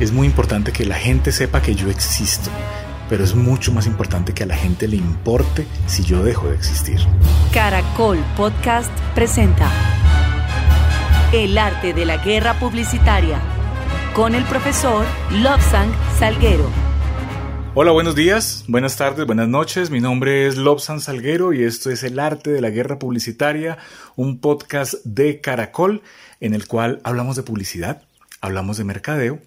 Es muy importante que la gente sepa que yo existo, pero es mucho más importante que a la gente le importe si yo dejo de existir. Caracol Podcast presenta El arte de la guerra publicitaria con el profesor Lobsang Salguero. Hola, buenos días, buenas tardes, buenas noches. Mi nombre es Lobsang Salguero y esto es El arte de la guerra publicitaria, un podcast de Caracol en el cual hablamos de publicidad, hablamos de mercadeo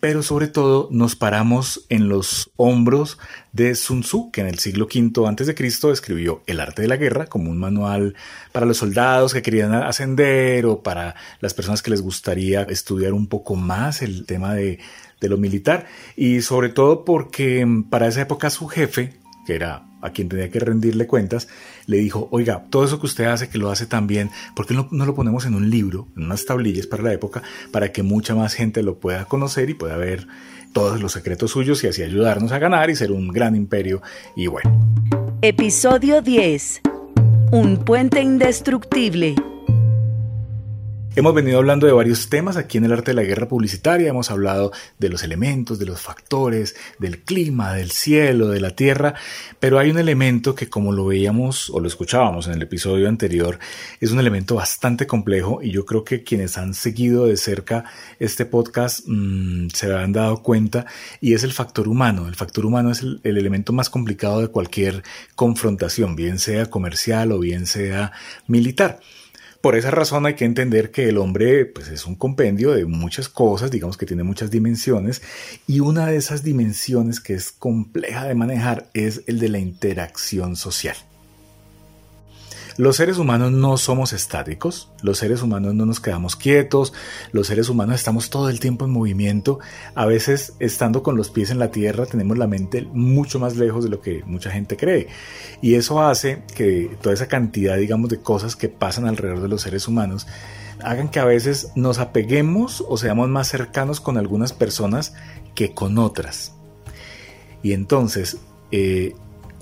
pero sobre todo nos paramos en los hombros de Sun Tzu, que en el siglo V a.C. escribió El arte de la guerra como un manual para los soldados que querían ascender o para las personas que les gustaría estudiar un poco más el tema de, de lo militar y sobre todo porque para esa época su jefe, que era a quien tenía que rendirle cuentas, le dijo, oiga, todo eso que usted hace, que lo hace tan bien, ¿por qué no, no, lo ponemos en un libro, en unas tablillas para la época, para que mucha más gente lo pueda conocer y pueda ver todos los secretos suyos y así ayudarnos a ganar y ser un gran imperio? Y bueno. Episodio 10. Un puente indestructible. Hemos venido hablando de varios temas aquí en el arte de la guerra publicitaria. Hemos hablado de los elementos, de los factores, del clima, del cielo, de la tierra. Pero hay un elemento que como lo veíamos o lo escuchábamos en el episodio anterior, es un elemento bastante complejo y yo creo que quienes han seguido de cerca este podcast mmm, se han dado cuenta y es el factor humano. El factor humano es el elemento más complicado de cualquier confrontación, bien sea comercial o bien sea militar. Por esa razón hay que entender que el hombre pues, es un compendio de muchas cosas, digamos que tiene muchas dimensiones, y una de esas dimensiones que es compleja de manejar es el de la interacción social. Los seres humanos no somos estáticos, los seres humanos no nos quedamos quietos, los seres humanos estamos todo el tiempo en movimiento, a veces estando con los pies en la tierra tenemos la mente mucho más lejos de lo que mucha gente cree y eso hace que toda esa cantidad digamos de cosas que pasan alrededor de los seres humanos hagan que a veces nos apeguemos o seamos más cercanos con algunas personas que con otras. Y entonces, eh,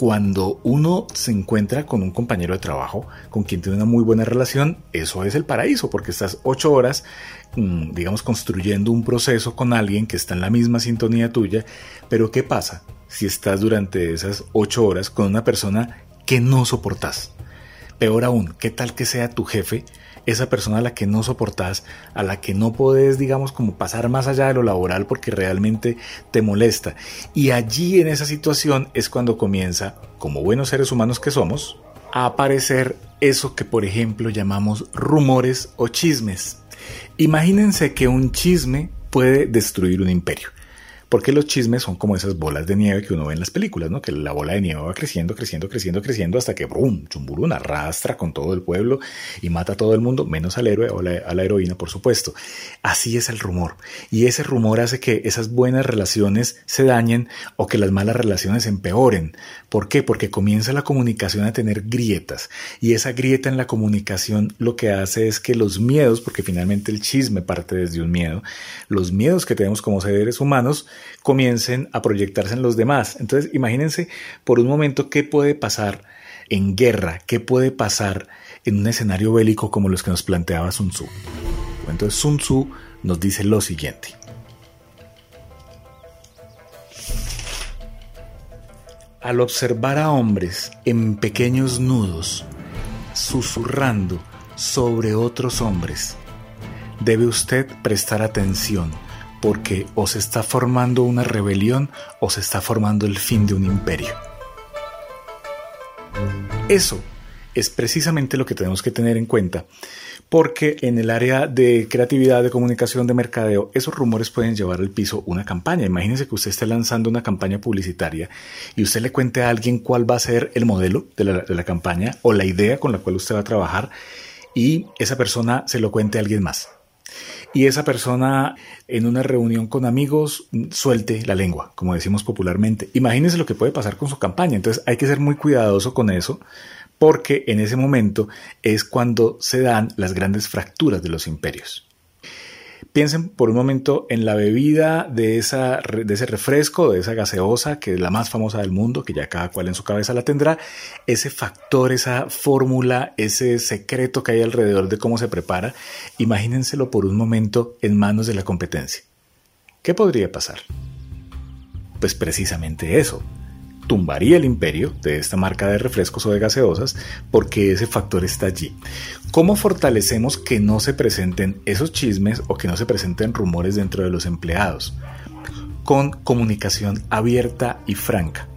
cuando uno se encuentra con un compañero de trabajo con quien tiene una muy buena relación, eso es el paraíso, porque estás ocho horas, mm, digamos, construyendo un proceso con alguien que está en la misma sintonía tuya, pero ¿qué pasa si estás durante esas ocho horas con una persona que no soportas? Peor aún, ¿qué tal que sea tu jefe? Esa persona a la que no soportas, a la que no puedes, digamos, como pasar más allá de lo laboral porque realmente te molesta. Y allí en esa situación es cuando comienza, como buenos seres humanos que somos, a aparecer eso que por ejemplo llamamos rumores o chismes. Imagínense que un chisme puede destruir un imperio. Porque los chismes son como esas bolas de nieve que uno ve en las películas, ¿no? Que la bola de nieve va creciendo, creciendo, creciendo, creciendo hasta que brum, chumburún arrastra con todo el pueblo y mata a todo el mundo, menos al héroe o a la heroína, por supuesto. Así es el rumor. Y ese rumor hace que esas buenas relaciones se dañen o que las malas relaciones empeoren. ¿Por qué? Porque comienza la comunicación a tener grietas. Y esa grieta en la comunicación lo que hace es que los miedos, porque finalmente el chisme parte desde un miedo, los miedos que tenemos como seres humanos, comiencen a proyectarse en los demás. Entonces, imagínense por un momento qué puede pasar en guerra, qué puede pasar en un escenario bélico como los que nos planteaba Sun Tzu. Entonces, Sun Tzu nos dice lo siguiente. Al observar a hombres en pequeños nudos, susurrando sobre otros hombres, debe usted prestar atención porque o se está formando una rebelión o se está formando el fin de un imperio. Eso es precisamente lo que tenemos que tener en cuenta, porque en el área de creatividad, de comunicación, de mercadeo, esos rumores pueden llevar al piso una campaña. Imagínese que usted esté lanzando una campaña publicitaria y usted le cuente a alguien cuál va a ser el modelo de la, de la campaña o la idea con la cual usted va a trabajar y esa persona se lo cuente a alguien más y esa persona en una reunión con amigos suelte la lengua, como decimos popularmente. Imagínense lo que puede pasar con su campaña. Entonces hay que ser muy cuidadoso con eso porque en ese momento es cuando se dan las grandes fracturas de los imperios. Piensen por un momento en la bebida de, esa, de ese refresco, de esa gaseosa, que es la más famosa del mundo, que ya cada cual en su cabeza la tendrá. Ese factor, esa fórmula, ese secreto que hay alrededor de cómo se prepara, imagínenselo por un momento en manos de la competencia. ¿Qué podría pasar? Pues precisamente eso, tumbaría el imperio de esta marca de refrescos o de gaseosas porque ese factor está allí. ¿Cómo fortalecemos que no se presenten esos chismes o que no se presenten rumores dentro de los empleados? Con comunicación abierta y franca,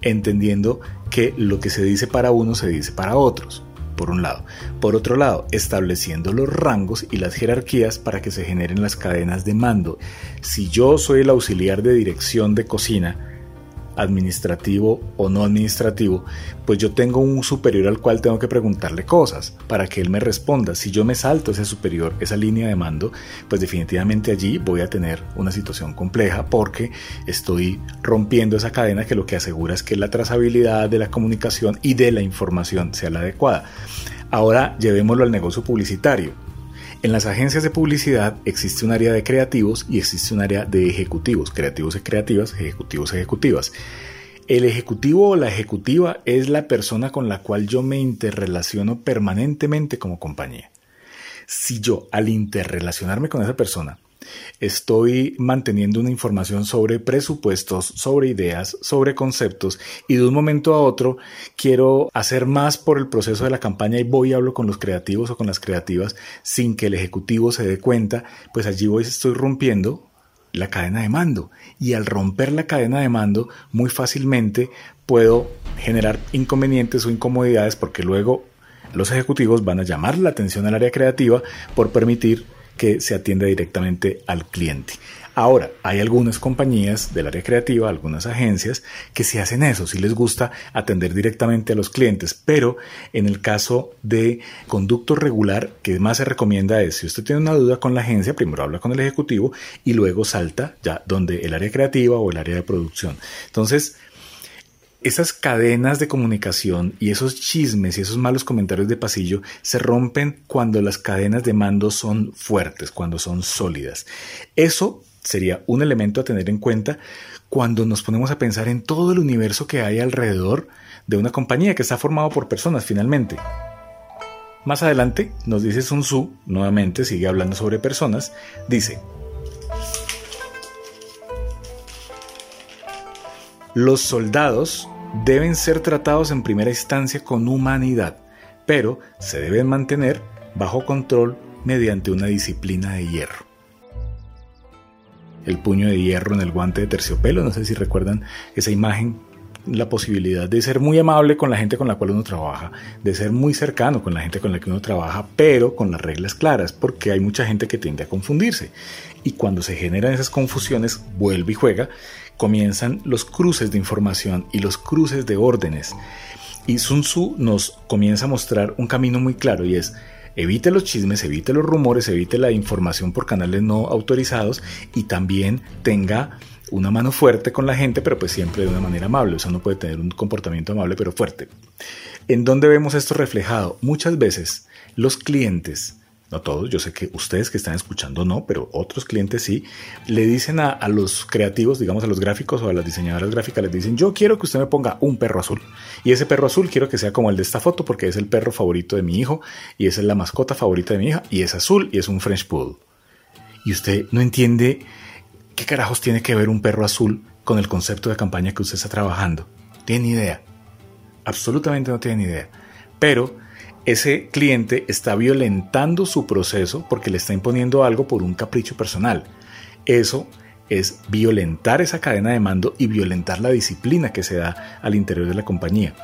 entendiendo que lo que se dice para uno se dice para otros por un lado. Por otro lado, estableciendo los rangos y las jerarquías para que se generen las cadenas de mando. Si yo soy el auxiliar de dirección de cocina, administrativo o no administrativo, pues yo tengo un superior al cual tengo que preguntarle cosas para que él me responda. Si yo me salto ese superior, esa línea de mando, pues definitivamente allí voy a tener una situación compleja porque estoy rompiendo esa cadena que lo que asegura es que la trazabilidad de la comunicación y de la información sea la adecuada. Ahora llevémoslo al negocio publicitario. En las agencias de publicidad existe un área de creativos y existe un área de ejecutivos, creativos y creativas, ejecutivos y ejecutivas. El ejecutivo o la ejecutiva es la persona con la cual yo me interrelaciono permanentemente como compañía. Si yo al interrelacionarme con esa persona Estoy manteniendo una información sobre presupuestos, sobre ideas, sobre conceptos y de un momento a otro quiero hacer más por el proceso de la campaña y voy y hablo con los creativos o con las creativas sin que el ejecutivo se dé cuenta, pues allí voy estoy rompiendo la cadena de mando. Y al romper la cadena de mando muy fácilmente puedo generar inconvenientes o incomodidades porque luego los ejecutivos van a llamar la atención al área creativa por permitir que se atienda directamente al cliente. Ahora, hay algunas compañías del área creativa, algunas agencias, que sí hacen eso, si les gusta atender directamente a los clientes, pero en el caso de conducto regular, que más se recomienda es, si usted tiene una duda con la agencia, primero habla con el ejecutivo y luego salta ya donde el área creativa o el área de producción. Entonces, esas cadenas de comunicación y esos chismes y esos malos comentarios de pasillo se rompen cuando las cadenas de mando son fuertes, cuando son sólidas. Eso sería un elemento a tener en cuenta cuando nos ponemos a pensar en todo el universo que hay alrededor de una compañía que está formado por personas finalmente. Más adelante nos dice Sun Tzu, nuevamente sigue hablando sobre personas, dice, los soldados deben ser tratados en primera instancia con humanidad, pero se deben mantener bajo control mediante una disciplina de hierro. El puño de hierro en el guante de terciopelo, no sé si recuerdan esa imagen, la posibilidad de ser muy amable con la gente con la cual uno trabaja, de ser muy cercano con la gente con la que uno trabaja, pero con las reglas claras, porque hay mucha gente que tiende a confundirse. Y cuando se generan esas confusiones, vuelve y juega comienzan los cruces de información y los cruces de órdenes. Y Sun Tzu nos comienza a mostrar un camino muy claro y es evite los chismes, evite los rumores, evite la información por canales no autorizados y también tenga una mano fuerte con la gente, pero pues siempre de una manera amable. O sea, uno puede tener un comportamiento amable, pero fuerte. ¿En dónde vemos esto reflejado? Muchas veces los clientes no todos, yo sé que ustedes que están escuchando no, pero otros clientes sí, le dicen a, los creativos, digamos a los gráficos o a las diseñadoras gráficas, les dicen, yo quiero que usted me ponga un perro azul. Y ese perro azul quiero que sea como el de esta foto porque es el perro favorito de mi hijo y esa es la mascota favorita de mi hija y es azul y es un French Poodle. Y usted no entiende qué carajos tiene que ver un perro azul con el concepto de campaña que usted está trabajando. Tiene idea. Absolutamente no tiene idea. Pero ese cliente está violentando su proceso porque le está imponiendo algo por un capricho personal. Eso es violentar esa cadena de mando y violentar la disciplina que se da al interior de la compañía.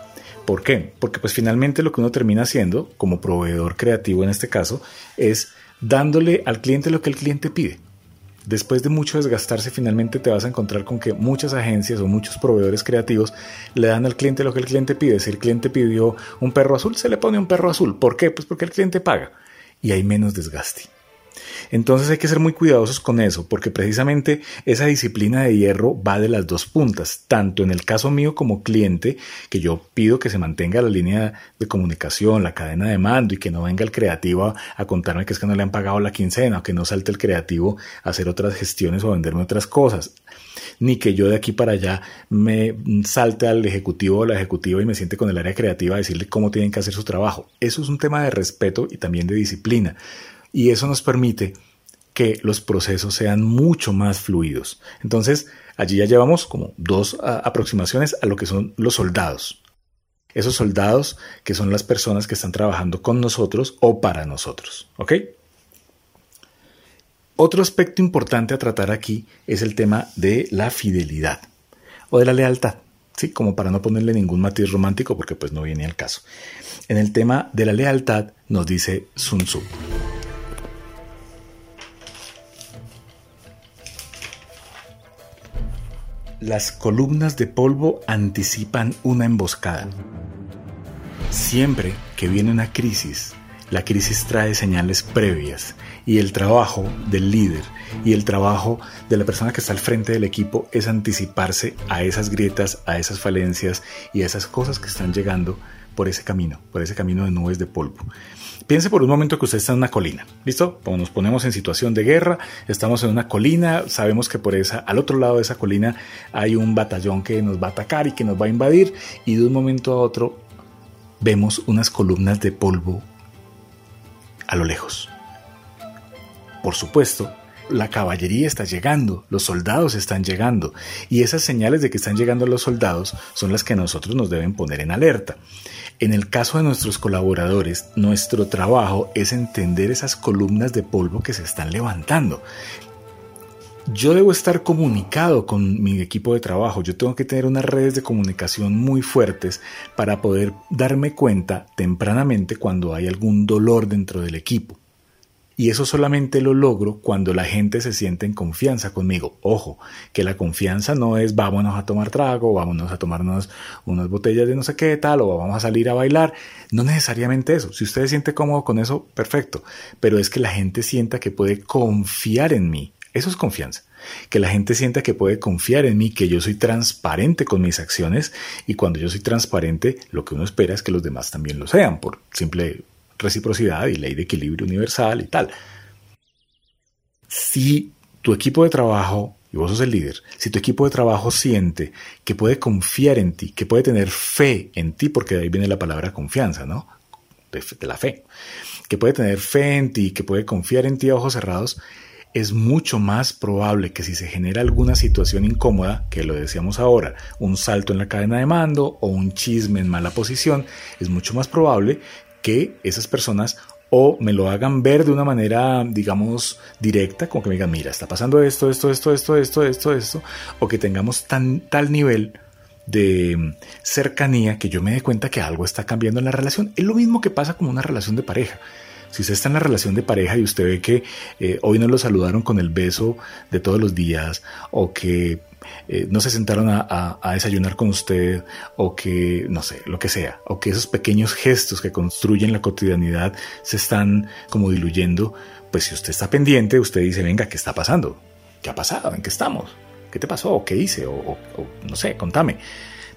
¿Por qué? Porque pues finalmente lo que uno termina haciendo, como proveedor creativo en este caso, es dándole al cliente lo que el cliente pide. Después de mucho desgastarse, finalmente te vas a encontrar con que muchas agencias o muchos proveedores creativos le dan al cliente lo que el cliente pide. Si el cliente pidió un perro azul, se le pone un perro azul. ¿Por qué? Pues porque el cliente paga y hay menos desgaste. Entonces hay que ser muy cuidadosos con eso, porque precisamente esa disciplina de hierro va de las dos puntas, tanto en el caso mío como cliente, que yo pido que se mantenga la línea de comunicación, la cadena de mando y que no venga el creativo a, contarme que es que no le han pagado la quincena o que no salte el creativo a hacer otras gestiones o a venderme otras cosas ni que yo de aquí para allá me salte al ejecutivo o la ejecutiva y me siente con el área creativa a decirle cómo tienen que hacer su trabajo. Eso es un tema de respeto y también de disciplina. Y eso nos permite que los procesos sean mucho más fluidos. Entonces, allí ya llevamos como dos aproximaciones a lo que son los soldados. Esos soldados que son las personas que están trabajando con nosotros o para nosotros. ¿Ok? Otro aspecto importante a tratar aquí es el tema de la fidelidad o de la lealtad. Sí, como para no ponerle ningún matiz romántico porque pues no viene al caso. En el tema de la lealtad nos dice Sun Tzu. Las columnas de polvo anticipan una emboscada. Siempre que viene una crisis, la crisis trae señales previas y el trabajo del líder y el trabajo de la persona que está al frente del equipo es anticiparse a esas grietas, a esas falencias y a esas cosas que están llegando por ese camino, por ese camino de nubes de polvo. Piense por un momento que usted está en una colina, ¿listo? Como nos ponemos en situación de guerra, estamos en una colina, sabemos que por esa, al otro lado de esa colina hay un batallón que nos va a atacar y que nos va a invadir, y de un momento a otro vemos unas columnas de polvo a lo lejos. Por supuesto, la caballería está llegando, los soldados están llegando, y esas señales de que están llegando los soldados son las que nosotros nos deben poner en alerta. En el caso de nuestros colaboradores, nuestro trabajo es entender esas columnas de polvo que se están levantando. Yo debo estar comunicado con mi equipo de trabajo, yo tengo que tener unas redes de comunicación muy fuertes para poder darme cuenta tempranamente cuando hay algún dolor dentro del equipo. Y eso solamente lo logro cuando la gente se siente en confianza conmigo. Ojo, que la confianza no es vámonos a tomar trago, vámonos a tomarnos unas botellas de no sé qué tal, o vamos a salir a bailar. No necesariamente eso. Si usted se siente cómodo con eso, perfecto. Pero es que la gente sienta que puede confiar en mí. Eso es confianza. Que la gente sienta que puede confiar en mí, que yo soy transparente con mis acciones y cuando yo soy transparente, lo que uno espera es que los demás también lo sean, por simple reciprocidad y ley de equilibrio universal y tal. Si tu equipo de trabajo, y vos sos el líder, si tu equipo de trabajo siente que puede confiar en ti, que puede tener fe en ti, porque de ahí viene la palabra confianza, ¿no? De, de la fe, que puede tener fe en ti, que puede confiar en ti a ojos cerrados, es mucho más probable que si se genera alguna situación incómoda, que lo decíamos ahora, un salto en la cadena de mando o un chisme en mala posición, es mucho más probable que esas personas o me lo hagan ver de una manera, digamos, directa, como que me digan, mira, está pasando esto, esto, esto, esto, esto, esto, esto, o que tengamos tan, tal nivel de cercanía que yo me dé cuenta que algo está cambiando en la relación. Es lo mismo que pasa con una relación de pareja. Si usted está en la relación de pareja y usted ve que eh, hoy no lo saludaron con el beso de todos los días o que eh, no se sentaron a, desayunar con usted o que, no sé, lo que sea, o que esos pequeños gestos que construyen la cotidianidad se están como diluyendo, pues si usted está pendiente, usted dice, venga, ¿qué está pasando? ¿Qué ha pasado? ¿En qué estamos? ¿Qué te pasó? ¿Qué hice? O, no sé, contame.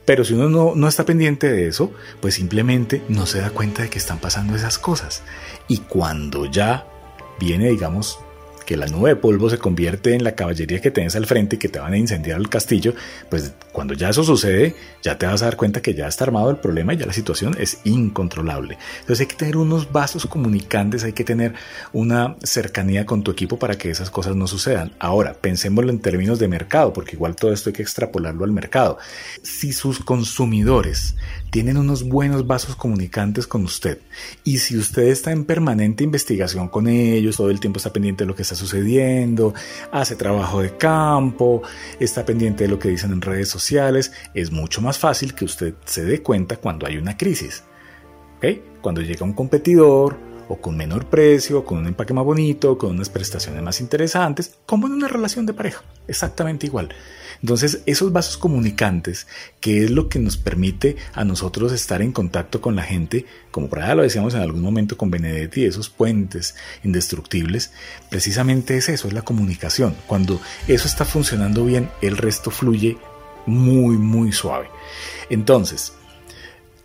Pero si uno no, no, está pendiente de eso, pues simplemente no se da cuenta de que están pasando esas cosas. Y cuando ya viene, digamos, que la nube de polvo se convierte en la caballería que tienes al frente y que te van a incendiar el castillo, pues cuando ya eso sucede, ya te vas a dar cuenta que ya está armado el problema y ya la situación es incontrolable. Entonces hay que tener unos vasos comunicantes, hay que tener una cercanía con tu equipo para que esas cosas no sucedan. Ahora, pensémoslo en términos de mercado, porque igual todo esto hay que extrapolarlo al mercado. Si sus consumidores tienen unos buenos vasos comunicantes con usted y si usted está en permanente investigación con ellos, todo el tiempo está pendiente de lo que está sucediendo, hace trabajo de campo, está pendiente de lo que dicen en redes sociales, es mucho más fácil que usted se dé cuenta cuando hay una crisis. Cuando llega un competidor o con menor precio, con un empaque más bonito, con unas prestaciones más interesantes, como en una relación de pareja, exactamente igual. Entonces, esos vasos comunicantes, que es lo que nos permite a nosotros estar en contacto con la gente, como por allá lo decíamos en algún momento con Benedetti, esos puentes indestructibles, precisamente es eso, es la comunicación. Cuando eso está funcionando bien, el resto fluye muy, muy suave. Entonces,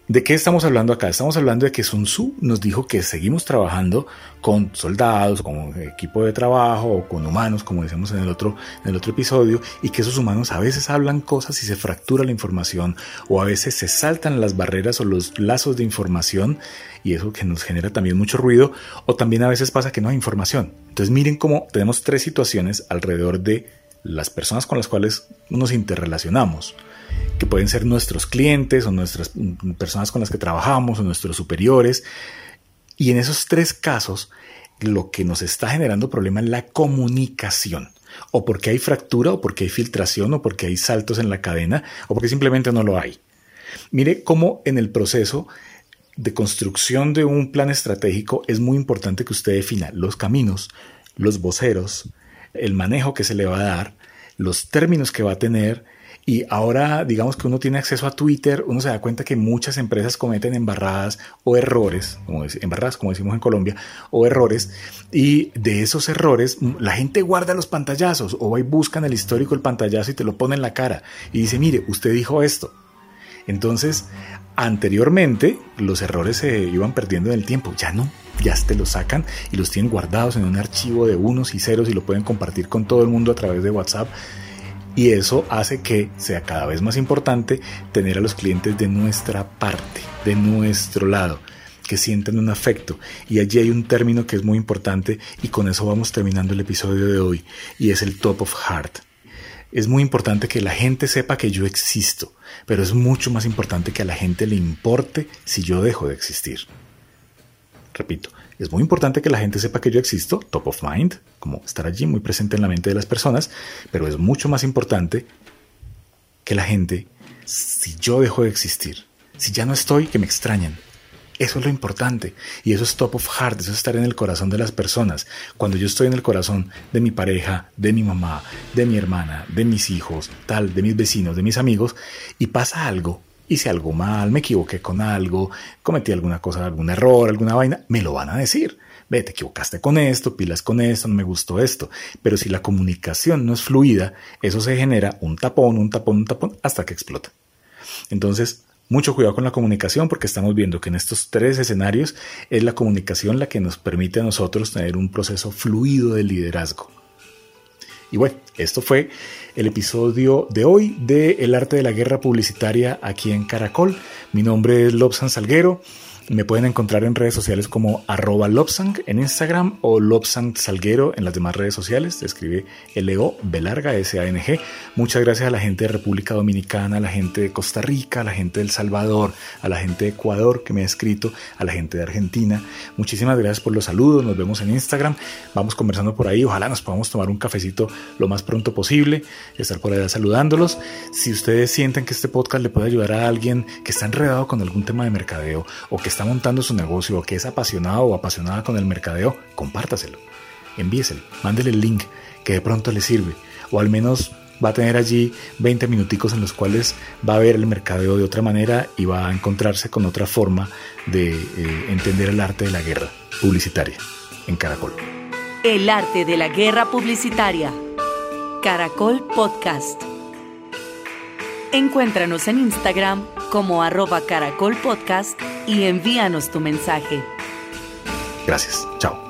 ¿De qué estamos hablando acá? Estamos hablando de que Sun Tzu nos dijo que seguimos trabajando con soldados, con equipo de trabajo o con humanos, como decíamos en el otro, en el otro episodio, y que esos humanos a veces hablan cosas y se fractura la información, o a veces se saltan las barreras o los lazos de información, y eso que nos genera también mucho ruido, o también a veces pasa que no hay información. Entonces miren cómo tenemos tres situaciones alrededor de las personas con las cuales nos interrelacionamos que pueden ser nuestros clientes o nuestras personas con las que trabajamos o nuestros superiores. Y en esos tres casos, lo que nos está generando problema es la comunicación. O porque hay fractura, o porque hay filtración, o porque hay saltos en la cadena, o porque simplemente no lo hay. Mire cómo en el proceso de construcción de un plan estratégico es muy importante que usted defina los caminos, los voceros, el manejo que se le va a dar, los términos que va a tener, y ahora, digamos que uno tiene acceso a Twitter, uno se da cuenta que muchas empresas cometen embarradas o errores, como embarradas como decimos en Colombia, o errores, y de esos errores la gente guarda los pantallazos o va y buscan el histórico del pantallazo y te lo pone en la cara. Y dice, mire, usted dijo esto. Entonces, anteriormente los errores se iban perdiendo en el tiempo, ya no, ya te los sacan y los tienen guardados en un archivo de unos y ceros y lo pueden compartir con todo el mundo a través de WhatsApp y eso hace que sea cada vez más importante tener a los clientes de nuestra parte, de nuestro lado, que sientan un afecto. Y allí hay un término que es muy importante y con eso vamos terminando el episodio de hoy y es el top of heart. Es muy importante que la gente sepa que yo existo, pero es mucho más importante que a la gente le importe si yo dejo de existir. Repito, es muy importante que la gente sepa que yo existo, top of mind, como estar allí muy presente en la mente de las personas, pero es mucho más importante que la gente, si yo dejo de existir, si ya no estoy, que me extrañen. Eso es lo importante. Y eso es top of heart, eso es estar en el corazón de las personas. Cuando yo estoy en el corazón de mi pareja, de mi mamá, de mi hermana, de mis hijos, tal, de mis vecinos, de mis amigos, y pasa algo hice algo mal, me equivoqué con algo, cometí alguna cosa, algún error, alguna vaina, me lo van a decir. Ve, te equivocaste con esto, pilas con esto, no me gustó esto. Pero si la comunicación no es fluida, eso se genera un tapón, un tapón, un tapón, hasta que explota. Entonces, mucho cuidado con la comunicación porque estamos viendo que en estos tres escenarios es la comunicación la que nos permite a nosotros tener un proceso fluido de liderazgo. Y bueno, esto fue el episodio de hoy de El arte de la guerra publicitaria aquí en Caracol. Mi nombre es Lobsan Salguero. Me pueden encontrar en redes sociales como arroba Lobsang en Instagram o Lobsang Salguero en las demás redes sociales. Se escribe L-O B larga S-A-N-G. Muchas gracias a la gente de República Dominicana, a la gente de Costa Rica, a la gente de El Salvador, a la gente de Ecuador que me ha escrito, a la gente de Argentina. Muchísimas gracias por los saludos. Nos vemos en Instagram. Vamos conversando por ahí. Ojalá nos podamos tomar un cafecito lo más pronto posible. Estar por allá saludándolos. Si ustedes sienten que este podcast le puede ayudar a alguien que está enredado con algún tema de mercadeo o que está montando su negocio o que es apasionado o apasionada con el mercadeo, compártaselo, envíeselo, mándele el link que de pronto le sirve o al menos va a tener allí 20 minuticos en los cuales va a ver el mercadeo de otra manera y va a encontrarse con otra forma de eh, entender el arte de la guerra publicitaria en Caracol. El arte de la guerra publicitaria. Caracol Podcast. Encuéntranos en Instagram como arroba Caracol Podcast y envíanos tu mensaje. Gracias. Chao.